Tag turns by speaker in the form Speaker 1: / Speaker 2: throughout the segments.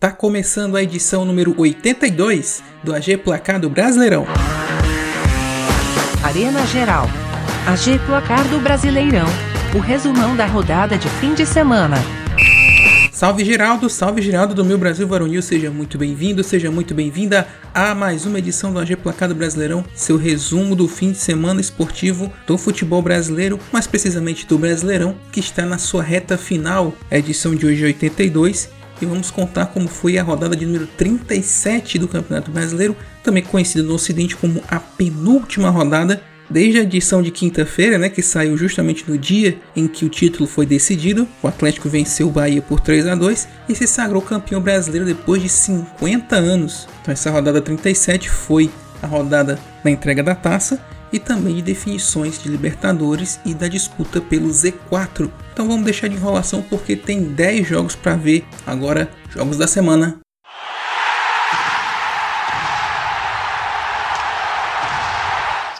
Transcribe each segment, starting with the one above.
Speaker 1: Tá começando a edição número 82 do AG Placar do Brasileirão.
Speaker 2: Arena Geral. AG Placar do Brasileirão. O resumão da rodada de fim de semana.
Speaker 1: Salve Geraldo, salve Geraldo do meu Brasil Varonil, seja muito bem-vindo, seja muito bem-vinda a mais uma edição do AG Placado Brasileirão, seu resumo do fim de semana esportivo do futebol brasileiro, mais precisamente do Brasileirão, que está na sua reta final, a edição de hoje é 82, e vamos contar como foi a rodada de número 37 do Campeonato Brasileiro, também conhecida no Ocidente como a penúltima rodada Desde a edição de quinta-feira, né, que saiu justamente no dia em que o título foi decidido, o Atlético venceu o Bahia por 3 a 2 e se sagrou campeão brasileiro depois de 50 anos. Então essa rodada 37 foi a rodada da entrega da taça e também de definições de Libertadores e da disputa pelo Z4. Então vamos deixar de enrolação porque tem 10 jogos para ver. Agora, jogos da semana.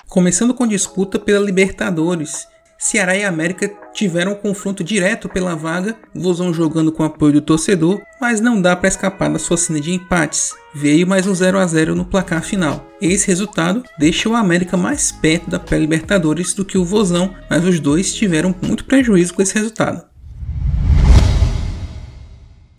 Speaker 1: Começando com disputa pela Libertadores. Ceará e América tiveram um confronto direto pela vaga, Vozão jogando com apoio do torcedor, mas não dá para escapar da sua cena de empates. Veio mais um 0 a 0 no placar final. Esse resultado deixa o América mais perto da pré-Libertadores do que o Vozão, mas os dois tiveram muito prejuízo com esse resultado.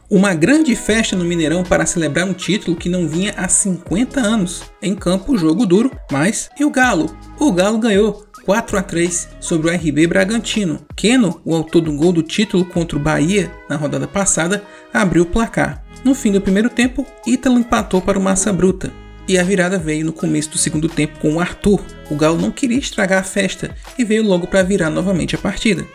Speaker 1: Uma grande festa no Mineirão para celebrar um título que não vinha há 50 anos. Em campo, jogo duro, mas e o Galo? O Galo ganhou 4 a 3 sobre o RB Bragantino. Keno, o autor do gol do título contra o Bahia na rodada passada, abriu o placar. No fim do primeiro tempo, Ítalo empatou para o Massa Bruta. E a virada veio no começo do segundo tempo com o Arthur. O Galo não queria estragar a festa e veio logo para virar novamente a partida.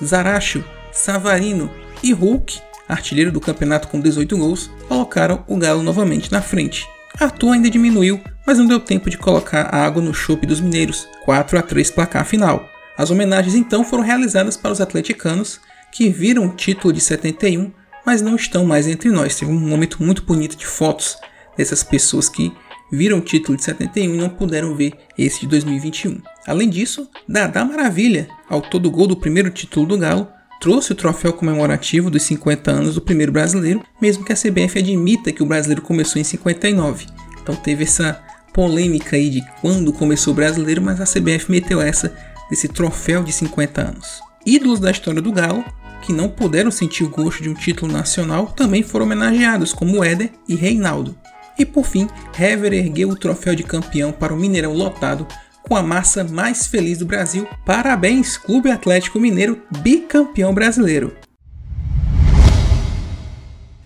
Speaker 1: Zaracho, Savarino e Hulk artilheiro do campeonato com 18 gols, colocaram o Galo novamente na frente. Arthur ainda diminuiu, mas não deu tempo de colocar a água no chope dos mineiros, 4 a 3 placar final. As homenagens então foram realizadas para os atleticanos, que viram o título de 71, mas não estão mais entre nós. Teve um momento muito bonito de fotos dessas pessoas que viram o título de 71 e não puderam ver esse de 2021. Além disso, Dadá Maravilha, autor do gol do primeiro título do Galo, trouxe o troféu comemorativo dos 50 anos do primeiro brasileiro, mesmo que a CBF admita que o brasileiro começou em 59. Então teve essa polêmica aí de quando começou o brasileiro, mas a CBF meteu essa desse troféu de 50 anos. Ídolos da história do Galo, que não puderam sentir o gosto de um título nacional, também foram homenageados, como Éder e Reinaldo. E por fim, Hever ergueu o troféu de campeão para o Mineirão lotado com a massa mais feliz do Brasil. Parabéns, Clube Atlético Mineiro, bicampeão brasileiro.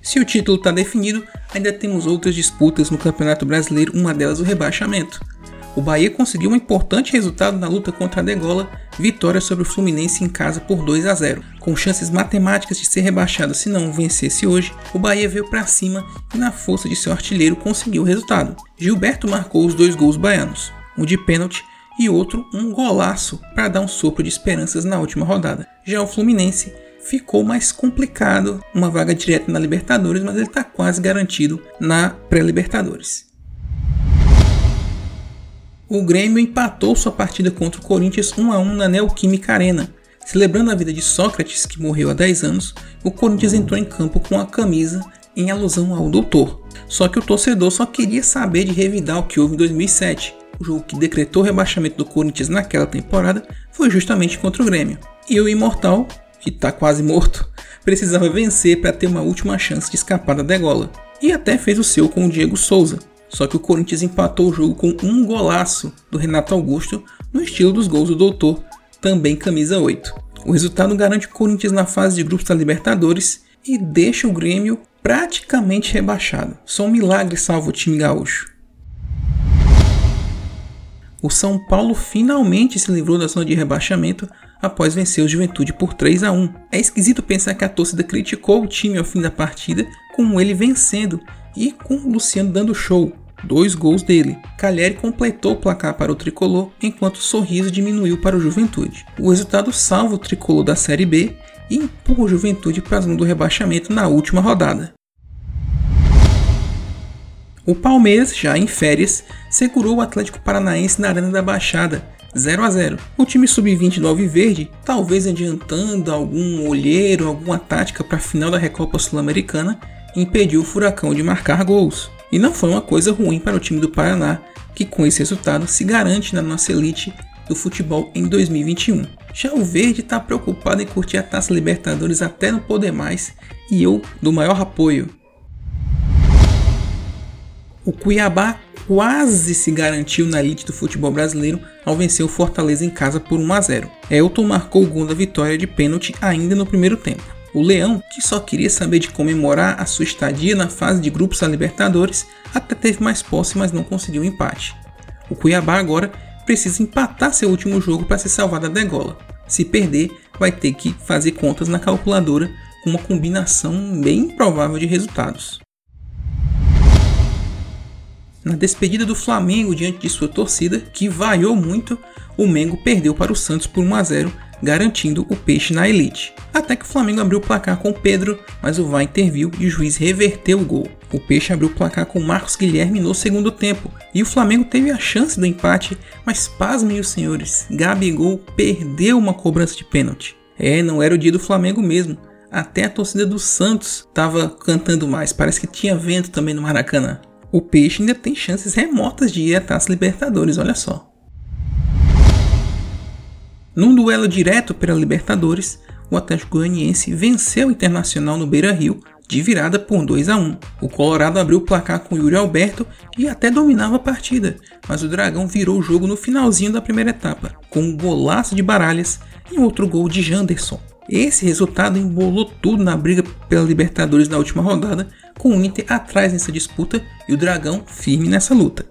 Speaker 1: Se o título está definido, ainda temos outras disputas no Campeonato Brasileiro, uma delas o rebaixamento. O Bahia conseguiu um importante resultado na luta contra a Degola, vitória sobre o Fluminense em casa por 2 a 0. Com chances matemáticas de ser rebaixado se não vencesse hoje, o Bahia veio para cima e na força de seu artilheiro conseguiu o resultado. Gilberto marcou os dois gols baianos um de pênalti e outro um golaço para dar um sopro de esperanças na última rodada. Já o Fluminense ficou mais complicado, uma vaga direta na Libertadores, mas ele está quase garantido na pré-Libertadores. O Grêmio empatou sua partida contra o Corinthians 1 a 1 na Neoquímica Arena. Celebrando a vida de Sócrates, que morreu há 10 anos, o Corinthians entrou em campo com a camisa em alusão ao doutor. Só que o torcedor só queria saber de revidar o que houve em 2007, o jogo que decretou o rebaixamento do Corinthians naquela temporada foi justamente contra o Grêmio. E o Imortal, que está quase morto, precisava vencer para ter uma última chance de escapar da degola. E até fez o seu com o Diego Souza. Só que o Corinthians empatou o jogo com um golaço do Renato Augusto, no estilo dos gols do Doutor, também camisa 8. O resultado garante o Corinthians na fase de grupos da Libertadores e deixa o Grêmio praticamente rebaixado. Só um milagre salva o time gaúcho o São Paulo finalmente se livrou da zona de rebaixamento após vencer o Juventude por 3 a 1. É esquisito pensar que a torcida criticou o time ao fim da partida, com ele vencendo e com o Luciano dando show. Dois gols dele. Calheri completou o placar para o tricolor, enquanto o sorriso diminuiu para o Juventude. O resultado salva o tricolor da Série B e empurra o Juventude para a zona do rebaixamento na última rodada. O Palmeiras, já em férias, segurou o Atlético Paranaense na Arena da Baixada, 0 a 0. O time sub-29 verde, talvez adiantando algum olheiro, alguma tática para a final da Recopa Sul-Americana, impediu o Furacão de marcar gols. E não foi uma coisa ruim para o time do Paraná, que com esse resultado se garante na nossa elite do futebol em 2021. Já o Verde está preocupado em curtir a Taça Libertadores até não poder mais e eu do maior apoio. O Cuiabá quase se garantiu na elite do futebol brasileiro ao vencer o Fortaleza em casa por 1 a 0. Elton marcou o gol da vitória de pênalti ainda no primeiro tempo. O Leão, que só queria saber de comemorar a sua estadia na fase de grupos da Libertadores, até teve mais posse, mas não conseguiu empate. O Cuiabá agora precisa empatar seu último jogo para se salvar da degola. Se perder, vai ter que fazer contas na calculadora com uma combinação bem improvável de resultados. Na despedida do Flamengo diante de sua torcida, que vaiou muito, o Mengo perdeu para o Santos por 1 a 0, garantindo o peixe na elite. Até que o Flamengo abriu o placar com Pedro, mas o VAR interviu e o juiz reverteu o gol. O Peixe abriu o placar com Marcos Guilherme no segundo tempo, e o Flamengo teve a chance do empate, mas pasmem os senhores, Gabigol perdeu uma cobrança de pênalti. É, não era o dia do Flamengo mesmo. Até a torcida do Santos estava cantando mais, parece que tinha vento também no Maracanã o Peixe ainda tem chances remotas de ir à Taça Libertadores, olha só. Num duelo direto pela Libertadores, o Atlético Goianiense venceu o Internacional no Beira-Rio de virada por 2 a 1. O Colorado abriu o placar com Yuri Alberto e até dominava a partida, mas o Dragão virou o jogo no finalzinho da primeira etapa, com um golaço de Baralhas e outro gol de Janderson. Esse resultado embolou tudo na briga pela Libertadores na última rodada, com o Inter atrás nessa disputa e o Dragão firme nessa luta.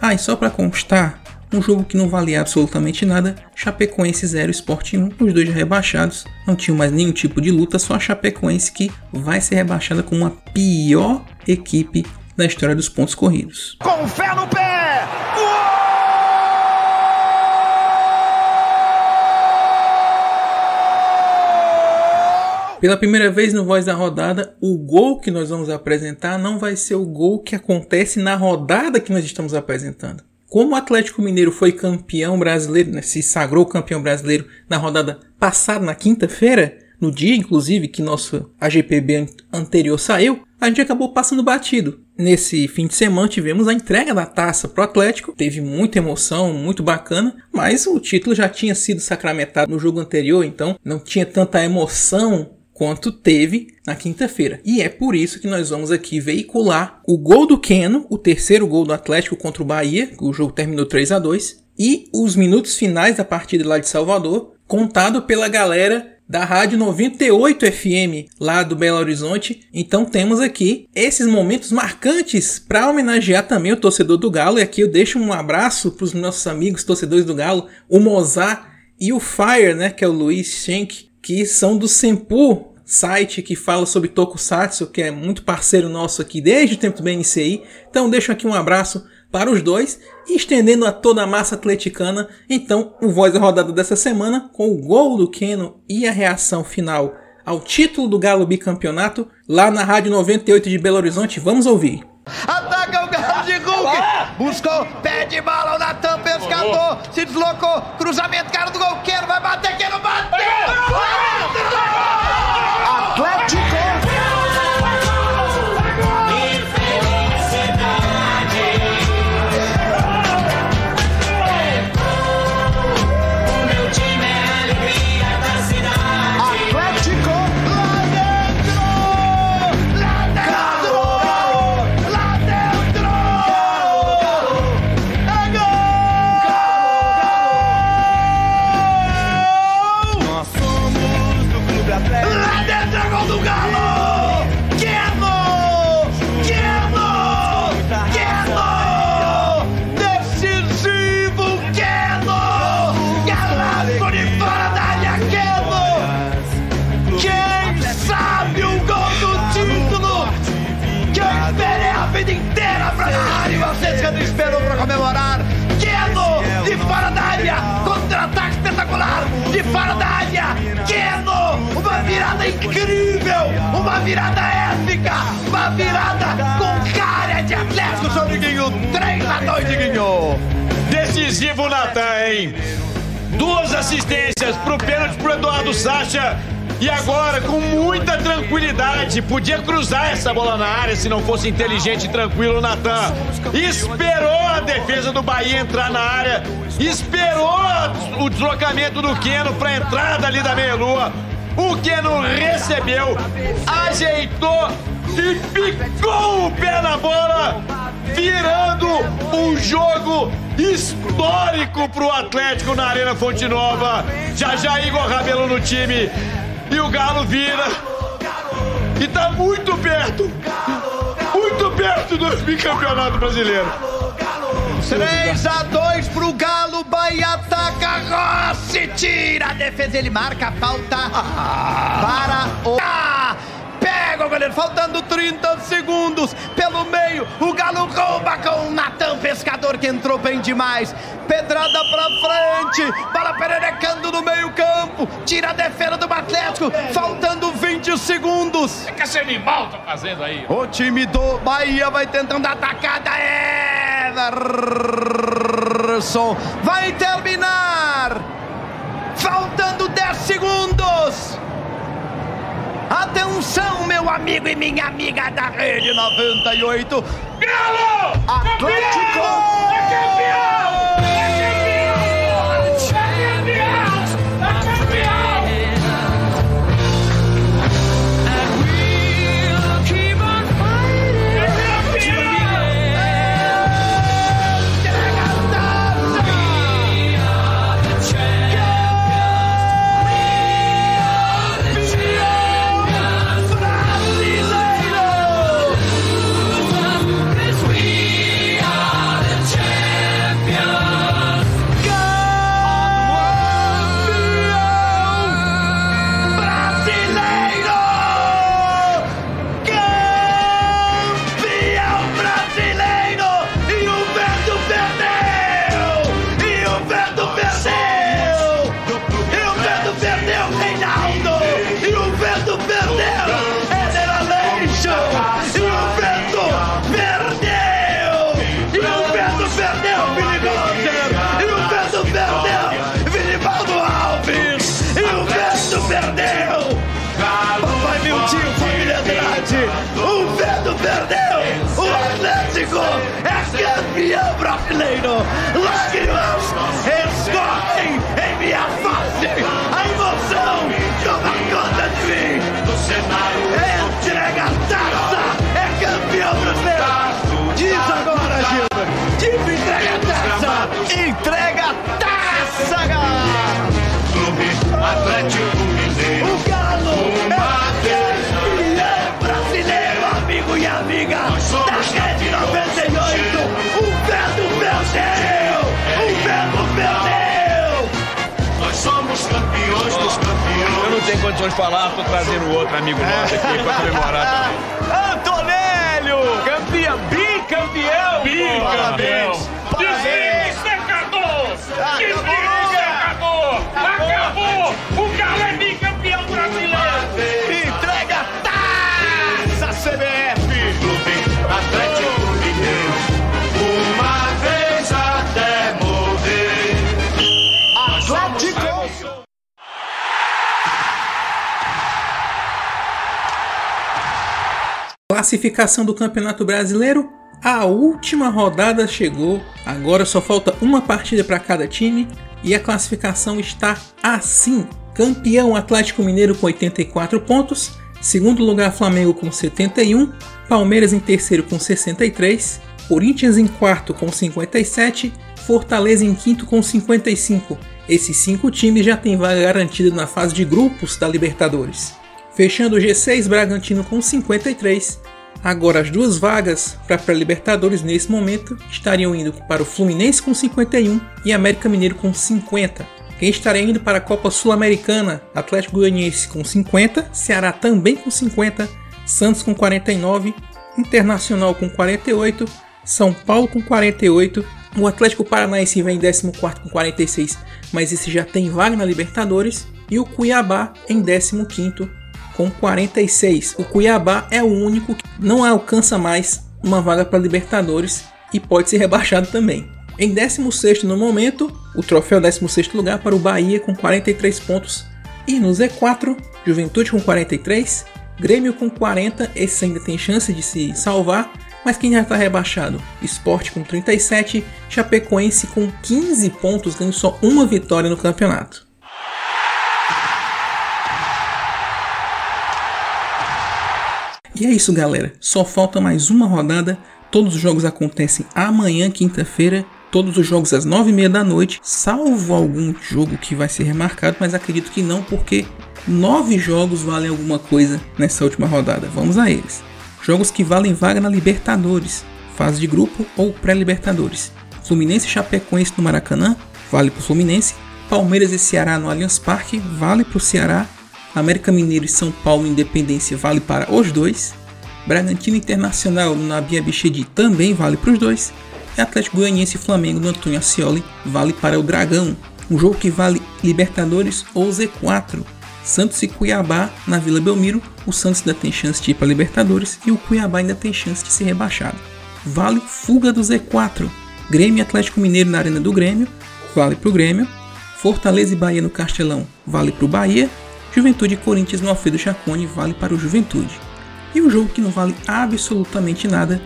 Speaker 1: Ah, e só para constar, um jogo que não valia absolutamente nada, Chapecoense 0 Sport 1, os dois rebaixados, não tinham mais nenhum tipo de luta, só a Chapecoense que vai ser rebaixada como a pior equipe da história dos pontos corridos.
Speaker 3: Com fé no pé!
Speaker 1: Pela primeira vez no Voz da Rodada, o gol que nós vamos apresentar não vai ser o gol que acontece na rodada que nós estamos apresentando. Como o Atlético Mineiro foi campeão brasileiro, né, se sagrou campeão brasileiro na rodada passada, na quinta-feira, no dia inclusive que nosso AGPB anterior saiu, a gente acabou passando batido. Nesse fim de semana tivemos a entrega da taça pro Atlético, teve muita emoção, muito bacana, mas o título já tinha sido sacramentado no jogo anterior, então não tinha tanta emoção quanto teve na quinta-feira. E é por isso que nós vamos aqui veicular o gol do Keno, o terceiro gol do Atlético contra o Bahia, o jogo terminou 3 a 2 e os minutos finais da partida lá de Salvador, contado pela galera da Rádio 98 FM lá do Belo Horizonte. Então temos aqui esses momentos marcantes para homenagear também o torcedor do Galo. E aqui eu deixo um abraço para os nossos amigos torcedores do Galo, o Mozart e o Fire, né, que é o Luiz Schenck, que são do Sempu, site que fala sobre Tokusatsu, que é muito parceiro nosso aqui desde o tempo do BNCI. Então deixo aqui um abraço para os dois, estendendo a toda a massa atleticana. Então, o Voz da Rodada dessa semana, com o gol do Keno e a reação final ao título do Galo Bicampeonato, lá na Rádio 98 de Belo Horizonte. Vamos ouvir.
Speaker 3: Ataca de Hulk! Buscou, pé de bala, o Natan pescador, se deslocou, cruzamento, cara do gol, quero, vai bater, quero bater! Atlético!
Speaker 4: Natan, hein? Duas assistências pro pênalti pro Eduardo Sacha. E agora, com muita tranquilidade, podia cruzar essa bola na área se não fosse inteligente e tranquilo o Natan. Esperou a defesa do Bahia entrar na área, esperou o deslocamento do Keno para entrada ali da meia-lua. O Keno recebeu, ajeitou e picou o pé na bola, virando um jogo histórico pro Atlético na Arena Fonte Nova. Já já Igor Rabelo no time e o Galo vira e tá muito perto, muito perto do bicampeonato brasileiro.
Speaker 3: 3 a 2 pro Galo, Bahia ataca, Rossi tira a defesa, ele marca a falta para o... Ah! Pega o goleiro, faltando 30 segundos pelo meio, o Galo rouba com o Natan Pescador que entrou bem demais, pedrada pra frente, bola pererecando no meio campo, tira a defesa do Atlético, faltando 20 segundos.
Speaker 4: O que esse animal tá fazendo aí?
Speaker 3: O time do Bahia vai tentando atacada. Everson vai terminar. Atenção, meu amigo e minha amiga da Rede 98.
Speaker 4: Galo!
Speaker 3: Atlético!
Speaker 4: É campeão! É
Speaker 3: oh De
Speaker 4: falar, tô trazendo outro amigo nosso aqui pra comemorar também.
Speaker 3: Antonélio!
Speaker 4: Campeão, bicampeão!
Speaker 3: Parabéns! Parabéns!
Speaker 4: secador!
Speaker 3: Acabou!
Speaker 1: Classificação do Campeonato Brasileiro. A última rodada chegou. Agora só falta uma partida para cada time e a classificação está assim: campeão Atlético Mineiro com 84 pontos, segundo lugar Flamengo com 71, Palmeiras em terceiro com 63, Corinthians em quarto com 57, Fortaleza em quinto com 55. Esses cinco times já têm vaga garantida na fase de grupos da Libertadores. Fechando o G6, Bragantino com 53. Agora as duas vagas para pré-Libertadores nesse momento estariam indo para o Fluminense com 51 e América Mineiro com 50. Quem estaria indo para a Copa Sul-Americana, Atlético Goianiense com 50, Ceará também com 50, Santos com 49, Internacional com 48, São Paulo com 48, o Atlético Paranaense vem em 14 com 46, mas esse já tem vaga na Libertadores, e o Cuiabá em 15 com 46. O Cuiabá é o único que não alcança mais uma vaga para Libertadores e pode ser rebaixado também. Em 16 no momento, o troféu 16 lugar para o Bahia com 43 pontos. E no Z4, Juventude com 43, Grêmio com 40, esse ainda tem chance de se salvar, mas quem já está rebaixado? Esporte com 37, Chapecoense com 15 pontos, ganhando só uma vitória no campeonato. E é isso, galera. Só falta mais uma rodada. Todos os jogos acontecem amanhã, quinta-feira. Todos os jogos às 9h30 da noite, salvo algum jogo que vai ser remarcado, mas acredito que não, porque nove jogos valem alguma coisa nessa última rodada. Vamos a eles. Jogos que valem vaga na Libertadores, fase de grupo ou pré-Libertadores. Fluminense e Chapecoense no Maracanã, vale para o Fluminense. Palmeiras e Ceará no Allianz Parque, vale para o Ceará. América Mineiro e São Paulo Independência vale para os dois. Bragantino Internacional no Nabia Bichedi também vale para os dois. E Atlético Goianiense e Flamengo no Antônio Ascioli vale para o Dragão. Um jogo que vale Libertadores ou Z4. Santos e Cuiabá na Vila Belmiro. O Santos ainda tem chance de ir para Libertadores e o Cuiabá ainda tem chance de ser rebaixado. Vale fuga do Z4. Grêmio e Atlético Mineiro na Arena do Grêmio. Vale para o Grêmio. Fortaleza e Bahia no Castelão. Vale para o Bahia. Juventude e Corinthians no Alfredo Chacone vale para o Juventude. E o jogo que não vale absolutamente nada,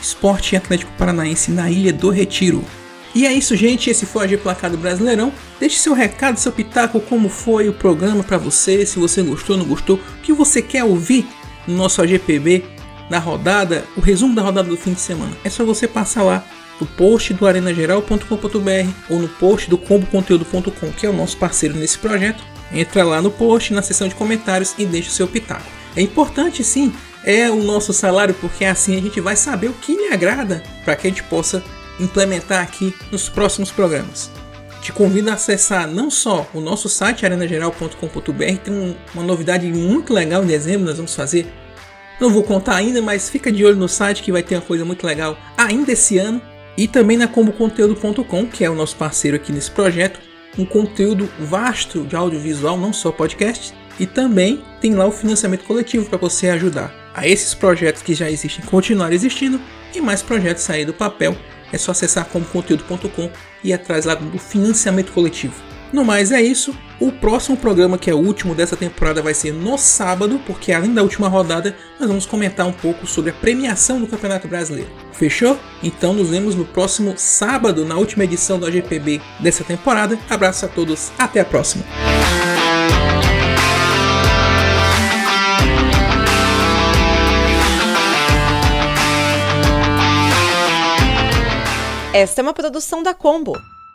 Speaker 1: Esporte Atlético Paranaense na Ilha do Retiro. E é isso, gente. Esse foi o AG Placado Brasileirão. Deixe seu recado, seu pitaco, como foi o programa para você, se você gostou, não gostou, o que você quer ouvir no nosso AGPB, na rodada, o resumo da rodada do fim de semana. É só você passar lá no post do arenageral.com.br ou no post do comboconteúdo.com, que é o nosso parceiro nesse projeto Entra lá no post, na seção de comentários e deixa o seu pitaco. É importante sim, é o nosso salário, porque assim a gente vai saber o que lhe agrada para que a gente possa implementar aqui nos próximos programas. Te convido a acessar não só o nosso site arenageral.com.br, tem uma novidade muito legal em dezembro, nós vamos fazer. Não vou contar ainda, mas fica de olho no site que vai ter uma coisa muito legal ainda esse ano. E também na comboconteúdo.com, que é o nosso parceiro aqui nesse projeto, um conteúdo vasto de audiovisual, não só podcast, e também tem lá o financiamento coletivo para você ajudar a esses projetos que já existem continuar existindo e mais projetos sair do papel. É só acessar comconteúdo.com e ir atrás lá do financiamento coletivo. No mais é isso. O próximo programa, que é o último dessa temporada, vai ser no sábado, porque além da última rodada, nós vamos comentar um pouco sobre a premiação do Campeonato Brasileiro. Fechou? Então nos vemos no próximo sábado, na última edição do AGPB dessa temporada. Abraço a todos, até a próxima.
Speaker 5: Esta é uma produção da Combo.